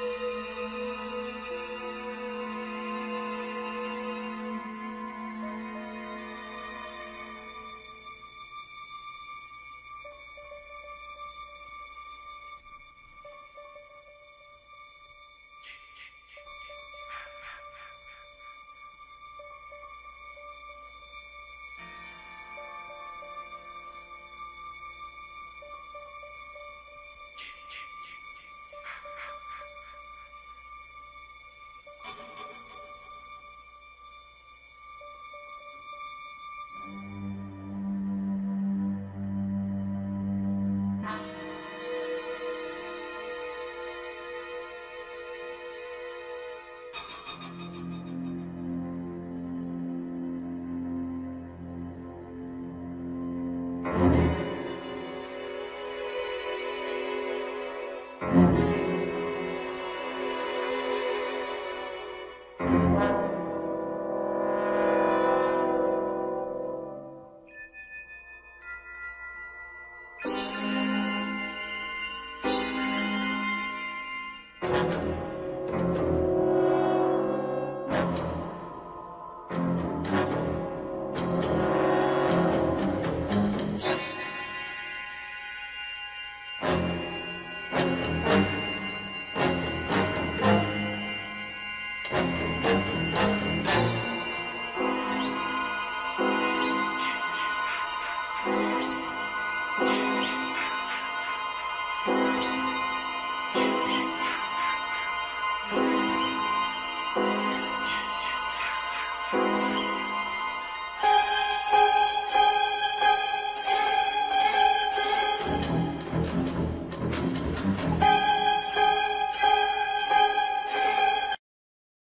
うん。